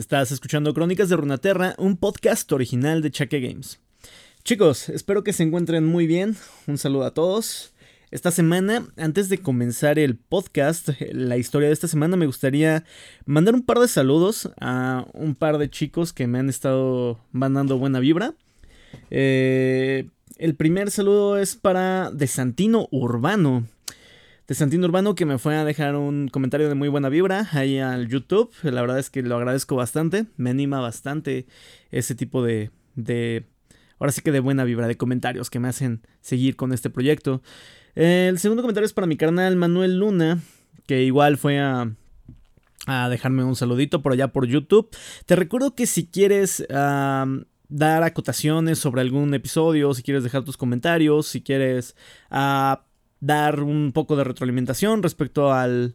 Estás escuchando Crónicas de Runaterra, un podcast original de Chaque Games. Chicos, espero que se encuentren muy bien. Un saludo a todos. Esta semana, antes de comenzar el podcast, la historia de esta semana, me gustaría mandar un par de saludos a un par de chicos que me han estado mandando buena vibra. Eh, el primer saludo es para De Santino Urbano. De Santino Urbano que me fue a dejar un comentario de muy buena vibra ahí al YouTube. La verdad es que lo agradezco bastante. Me anima bastante ese tipo de, de ahora sí que de buena vibra, de comentarios que me hacen seguir con este proyecto. El segundo comentario es para mi carnal Manuel Luna, que igual fue a, a dejarme un saludito por allá por YouTube. Te recuerdo que si quieres dar acotaciones sobre algún episodio, si quieres dejar tus comentarios, si quieres ah, dar un poco de retroalimentación respecto al,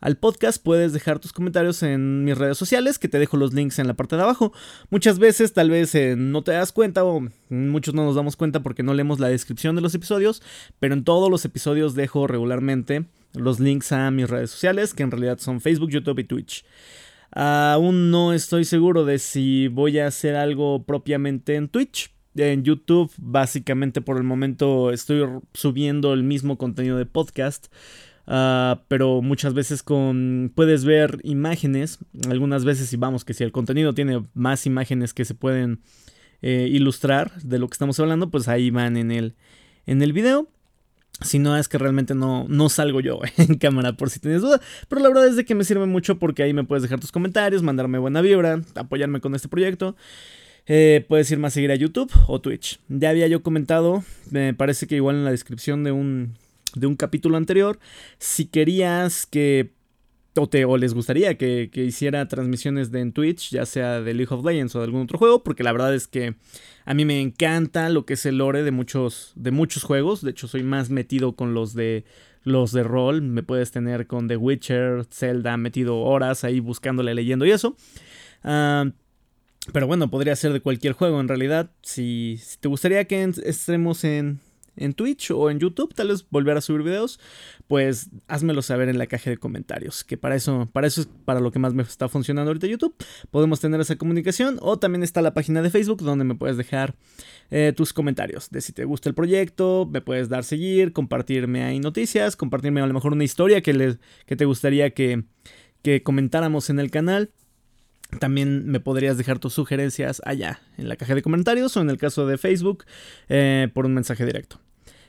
al podcast, puedes dejar tus comentarios en mis redes sociales, que te dejo los links en la parte de abajo. Muchas veces tal vez eh, no te das cuenta o muchos no nos damos cuenta porque no leemos la descripción de los episodios, pero en todos los episodios dejo regularmente los links a mis redes sociales, que en realidad son Facebook, YouTube y Twitch. Aún no estoy seguro de si voy a hacer algo propiamente en Twitch. En YouTube, básicamente por el momento estoy subiendo el mismo contenido de podcast. Ah, pero muchas veces con puedes ver imágenes, algunas veces y vamos que si el contenido tiene más imágenes que se pueden eh, ilustrar de lo que estamos hablando, pues ahí van en el, en el video. Si no es que realmente no, no salgo yo en cámara por si tienes duda. Pero la verdad es de que me sirve mucho porque ahí me puedes dejar tus comentarios, mandarme buena vibra, apoyarme con este proyecto. Eh, puedes irme a seguir a YouTube o Twitch. Ya había yo comentado, me parece que igual en la descripción de un, de un capítulo anterior. Si querías que o, te, o les gustaría que, hiciera transmisiones de en Twitch, ya sea de League of Legends o de algún otro juego, porque la verdad es que a mí me encanta lo que es el lore de muchos, de muchos juegos. De hecho, soy más metido con los de los de rol. Me puedes tener con The Witcher, Zelda, metido horas ahí buscándole, leyendo y eso. Ah, pero bueno, podría ser de cualquier juego en realidad. Si, si te gustaría que estemos en, en Twitch o en YouTube, tal vez volver a subir videos, pues házmelo saber en la caja de comentarios, que para eso, para eso es para lo que más me está funcionando ahorita YouTube. Podemos tener esa comunicación o también está la página de Facebook donde me puedes dejar eh, tus comentarios de si te gusta el proyecto, me puedes dar seguir, compartirme ahí noticias, compartirme a lo mejor una historia que, les, que te gustaría que, que comentáramos en el canal. También me podrías dejar tus sugerencias allá, en la caja de comentarios o en el caso de Facebook, eh, por un mensaje directo.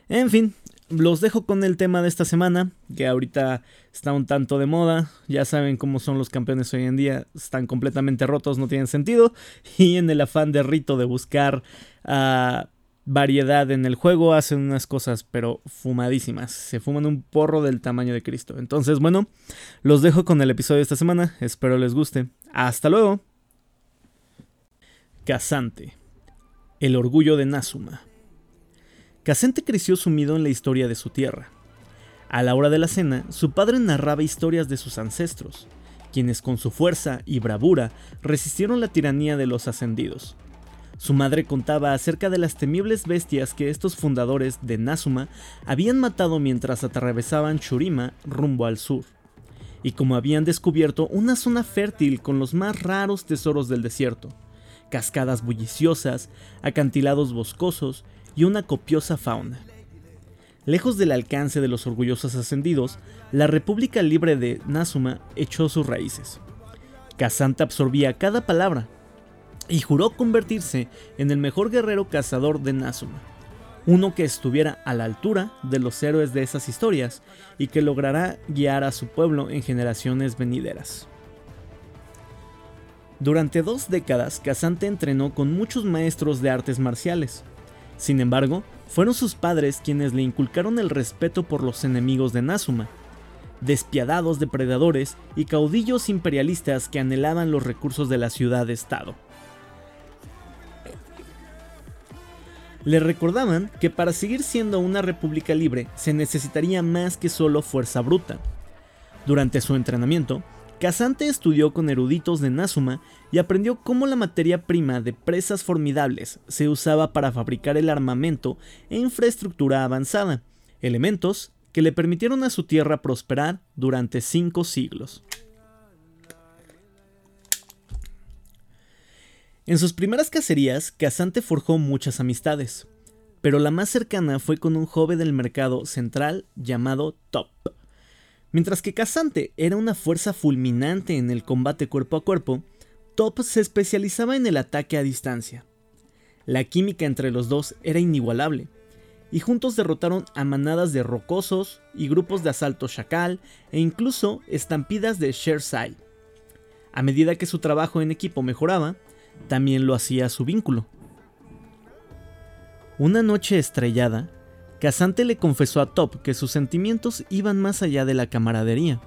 En fin, los dejo con el tema de esta semana, que ahorita está un tanto de moda. Ya saben cómo son los campeones hoy en día, están completamente rotos, no tienen sentido. Y en el afán de rito de buscar ah, variedad en el juego, hacen unas cosas, pero fumadísimas. Se fuman un porro del tamaño de Cristo. Entonces, bueno, los dejo con el episodio de esta semana. Espero les guste. Hasta luego. Casante. El orgullo de Nazuma. Casente creció sumido en la historia de su tierra. A la hora de la cena, su padre narraba historias de sus ancestros, quienes con su fuerza y bravura resistieron la tiranía de los ascendidos. Su madre contaba acerca de las temibles bestias que estos fundadores de Nazuma habían matado mientras atravesaban Shurima rumbo al sur, y como habían descubierto una zona fértil con los más raros tesoros del desierto, cascadas bulliciosas, acantilados boscosos y una copiosa fauna. Lejos del alcance de los orgullosos ascendidos, la República Libre de Nazuma echó sus raíces. Kazanta absorbía cada palabra y juró convertirse en el mejor guerrero cazador de Nazuma, uno que estuviera a la altura de los héroes de esas historias y que logrará guiar a su pueblo en generaciones venideras. Durante dos décadas, Kazante entrenó con muchos maestros de artes marciales, sin embargo, fueron sus padres quienes le inculcaron el respeto por los enemigos de Nazuma, despiadados depredadores y caudillos imperialistas que anhelaban los recursos de la ciudad-estado. Le recordaban que para seguir siendo una república libre se necesitaría más que solo fuerza bruta. Durante su entrenamiento, Casante estudió con eruditos de Nazuma y aprendió cómo la materia prima de presas formidables se usaba para fabricar el armamento e infraestructura avanzada, elementos que le permitieron a su tierra prosperar durante cinco siglos. En sus primeras cacerías, Casante forjó muchas amistades, pero la más cercana fue con un joven del mercado central llamado Top. Mientras que Casante era una fuerza fulminante en el combate cuerpo a cuerpo, Top se especializaba en el ataque a distancia. La química entre los dos era inigualable, y juntos derrotaron a manadas de rocosos y grupos de asalto chacal e incluso estampidas de Shersai. A medida que su trabajo en equipo mejoraba, también lo hacía su vínculo. Una noche estrellada, Casante le confesó a Top que sus sentimientos iban más allá de la camaradería.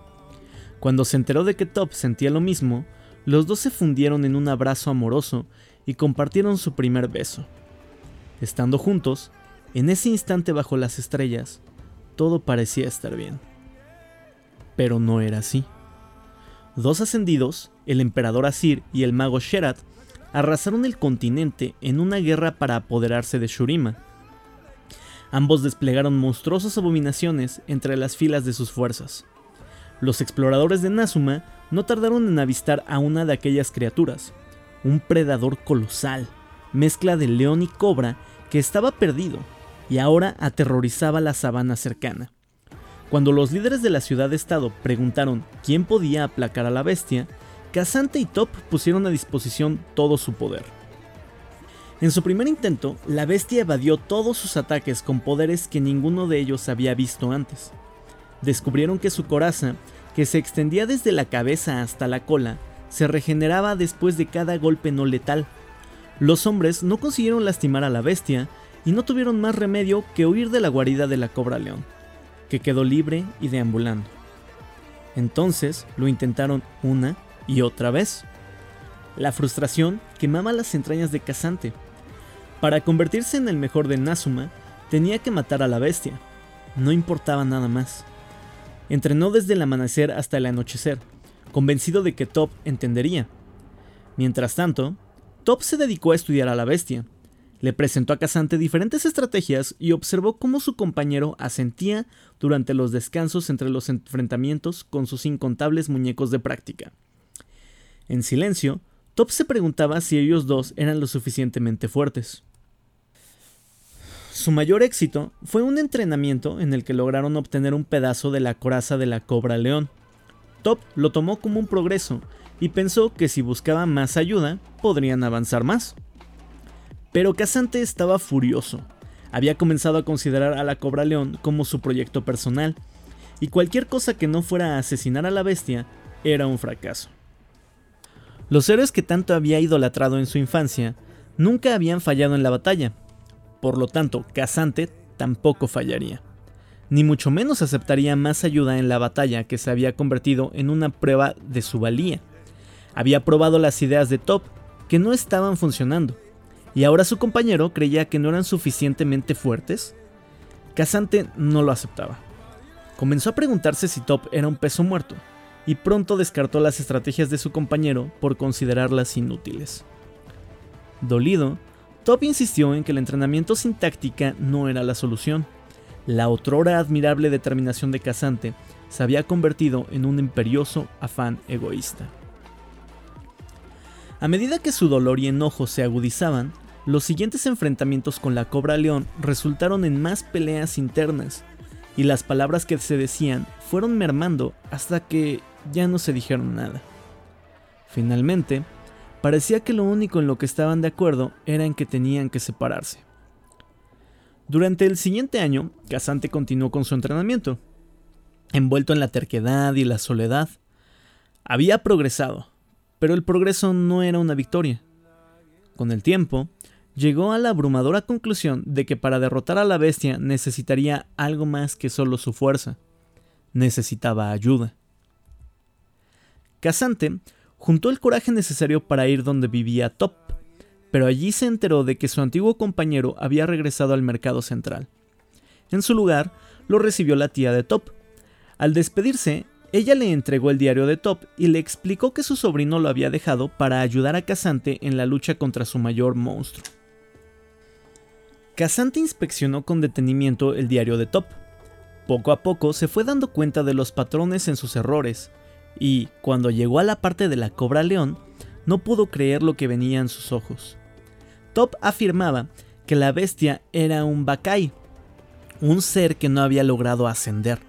Cuando se enteró de que Top sentía lo mismo, los dos se fundieron en un abrazo amoroso y compartieron su primer beso. Estando juntos, en ese instante bajo las estrellas, todo parecía estar bien. Pero no era así. Dos ascendidos, el emperador Asir y el mago Sherat, arrasaron el continente en una guerra para apoderarse de Shurima. Ambos desplegaron monstruosas abominaciones entre las filas de sus fuerzas. Los exploradores de Nazuma no tardaron en avistar a una de aquellas criaturas, un predador colosal, mezcla de león y cobra que estaba perdido y ahora aterrorizaba la sabana cercana. Cuando los líderes de la ciudad-estado preguntaron quién podía aplacar a la bestia, Casante y Top pusieron a disposición todo su poder. En su primer intento, la bestia evadió todos sus ataques con poderes que ninguno de ellos había visto antes. Descubrieron que su coraza, que se extendía desde la cabeza hasta la cola, se regeneraba después de cada golpe no letal. Los hombres no consiguieron lastimar a la bestia y no tuvieron más remedio que huir de la guarida de la cobra león, que quedó libre y deambulando. Entonces lo intentaron una y otra vez. La frustración quemaba las entrañas de Casante. Para convertirse en el mejor de Nazuma, tenía que matar a la bestia. No importaba nada más. Entrenó desde el amanecer hasta el anochecer, convencido de que Top entendería. Mientras tanto, Top se dedicó a estudiar a la bestia. Le presentó a Casante diferentes estrategias y observó cómo su compañero asentía durante los descansos entre los enfrentamientos con sus incontables muñecos de práctica. En silencio, Top se preguntaba si ellos dos eran lo suficientemente fuertes. Su mayor éxito fue un entrenamiento en el que lograron obtener un pedazo de la coraza de la cobra león. Top lo tomó como un progreso y pensó que si buscaba más ayuda, podrían avanzar más. Pero Casante estaba furioso. Había comenzado a considerar a la Cobra León como su proyecto personal, y cualquier cosa que no fuera a asesinar a la bestia era un fracaso. Los héroes que tanto había idolatrado en su infancia nunca habían fallado en la batalla, por lo tanto, Casante tampoco fallaría, ni mucho menos aceptaría más ayuda en la batalla que se había convertido en una prueba de su valía. Había probado las ideas de Top, que no estaban funcionando, y ahora su compañero creía que no eran suficientemente fuertes. Casante no lo aceptaba. Comenzó a preguntarse si Top era un peso muerto, y pronto descartó las estrategias de su compañero por considerarlas inútiles. Dolido, Top insistió en que el entrenamiento sin táctica no era la solución. La otrora admirable determinación de Casante se había convertido en un imperioso afán egoísta. A medida que su dolor y enojo se agudizaban, los siguientes enfrentamientos con la Cobra León resultaron en más peleas internas, y las palabras que se decían fueron mermando hasta que ya no se dijeron nada. Finalmente, parecía que lo único en lo que estaban de acuerdo era en que tenían que separarse. Durante el siguiente año, Casante continuó con su entrenamiento. Envuelto en la terquedad y la soledad, había progresado, pero el progreso no era una victoria. Con el tiempo, llegó a la abrumadora conclusión de que para derrotar a la bestia necesitaría algo más que solo su fuerza. Necesitaba ayuda. Casante juntó el coraje necesario para ir donde vivía Top, pero allí se enteró de que su antiguo compañero había regresado al mercado central. En su lugar, lo recibió la tía de Top. Al despedirse, ella le entregó el diario de Top y le explicó que su sobrino lo había dejado para ayudar a Casante en la lucha contra su mayor monstruo. Casante inspeccionó con detenimiento el diario de Top. Poco a poco se fue dando cuenta de los patrones en sus errores, y, cuando llegó a la parte de la cobra león, no pudo creer lo que venía en sus ojos. Top afirmaba que la bestia era un Bakai, un ser que no había logrado ascender.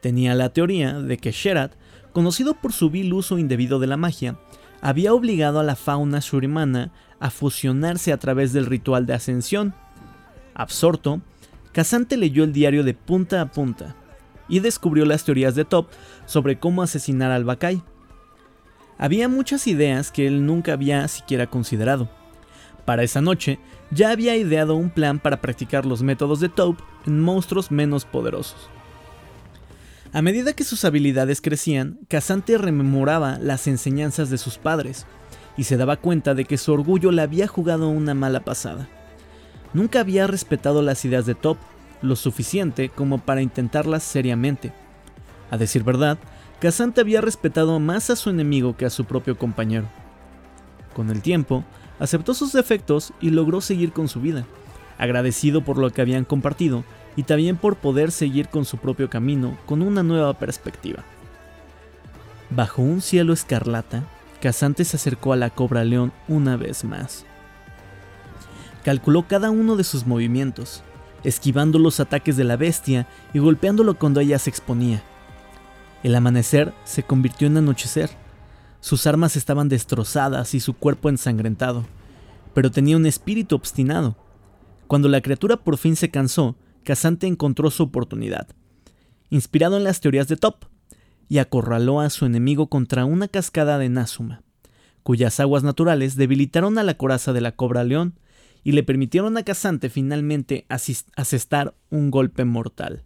Tenía la teoría de que Sherat, conocido por su vil uso indebido de la magia, había obligado a la fauna shurimana a fusionarse a través del ritual de ascensión. Absorto, Casante leyó el diario de punta a punta y descubrió las teorías de Top sobre cómo asesinar al Bakai. Había muchas ideas que él nunca había siquiera considerado. Para esa noche, ya había ideado un plan para practicar los métodos de Top en monstruos menos poderosos. A medida que sus habilidades crecían, Casante rememoraba las enseñanzas de sus padres y se daba cuenta de que su orgullo le había jugado una mala pasada. Nunca había respetado las ideas de Top lo suficiente como para intentarlas seriamente. A decir verdad, Casante había respetado más a su enemigo que a su propio compañero. Con el tiempo, aceptó sus defectos y logró seguir con su vida, agradecido por lo que habían compartido y también por poder seguir con su propio camino con una nueva perspectiva. Bajo un cielo escarlata, Casante se acercó a la cobra león una vez más. Calculó cada uno de sus movimientos, esquivando los ataques de la bestia y golpeándolo cuando ella se exponía. El amanecer se convirtió en anochecer. Sus armas estaban destrozadas y su cuerpo ensangrentado, pero tenía un espíritu obstinado. Cuando la criatura por fin se cansó, Casante encontró su oportunidad. Inspirado en las teorías de Top, y acorraló a su enemigo contra una cascada de Nazuma, cuyas aguas naturales debilitaron a la coraza de la cobra león y le permitieron a Casante finalmente asestar un golpe mortal.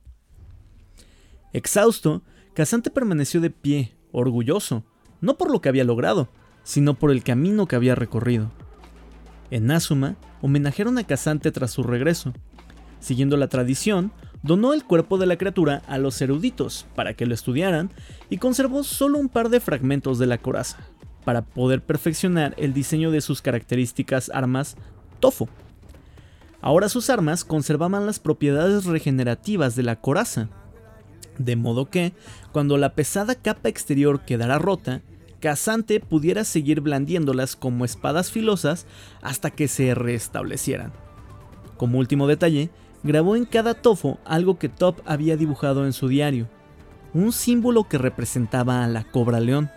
Exhausto, Casante permaneció de pie, orgulloso, no por lo que había logrado, sino por el camino que había recorrido. En Nazuma, homenajearon a Casante tras su regreso, Siguiendo la tradición, donó el cuerpo de la criatura a los eruditos para que lo estudiaran y conservó solo un par de fragmentos de la coraza, para poder perfeccionar el diseño de sus características armas Tofo. Ahora sus armas conservaban las propiedades regenerativas de la coraza, de modo que, cuando la pesada capa exterior quedara rota, Casante pudiera seguir blandiéndolas como espadas filosas hasta que se restablecieran. Como último detalle, grabó en cada tofo algo que Top había dibujado en su diario, un símbolo que representaba a la cobra león.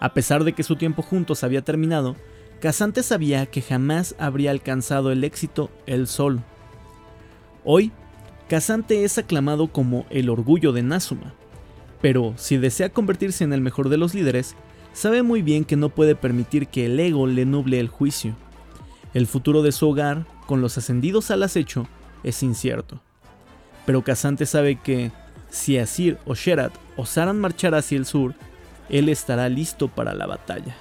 A pesar de que su tiempo juntos había terminado, Casante sabía que jamás habría alcanzado el éxito él solo. Hoy, Casante es aclamado como el orgullo de Nazuma, pero si desea convertirse en el mejor de los líderes, sabe muy bien que no puede permitir que el ego le nuble el juicio. El futuro de su hogar, con los ascendidos al acecho, es incierto. Pero Casante sabe que si Asir o Sherat osaran marchar hacia el sur, él estará listo para la batalla.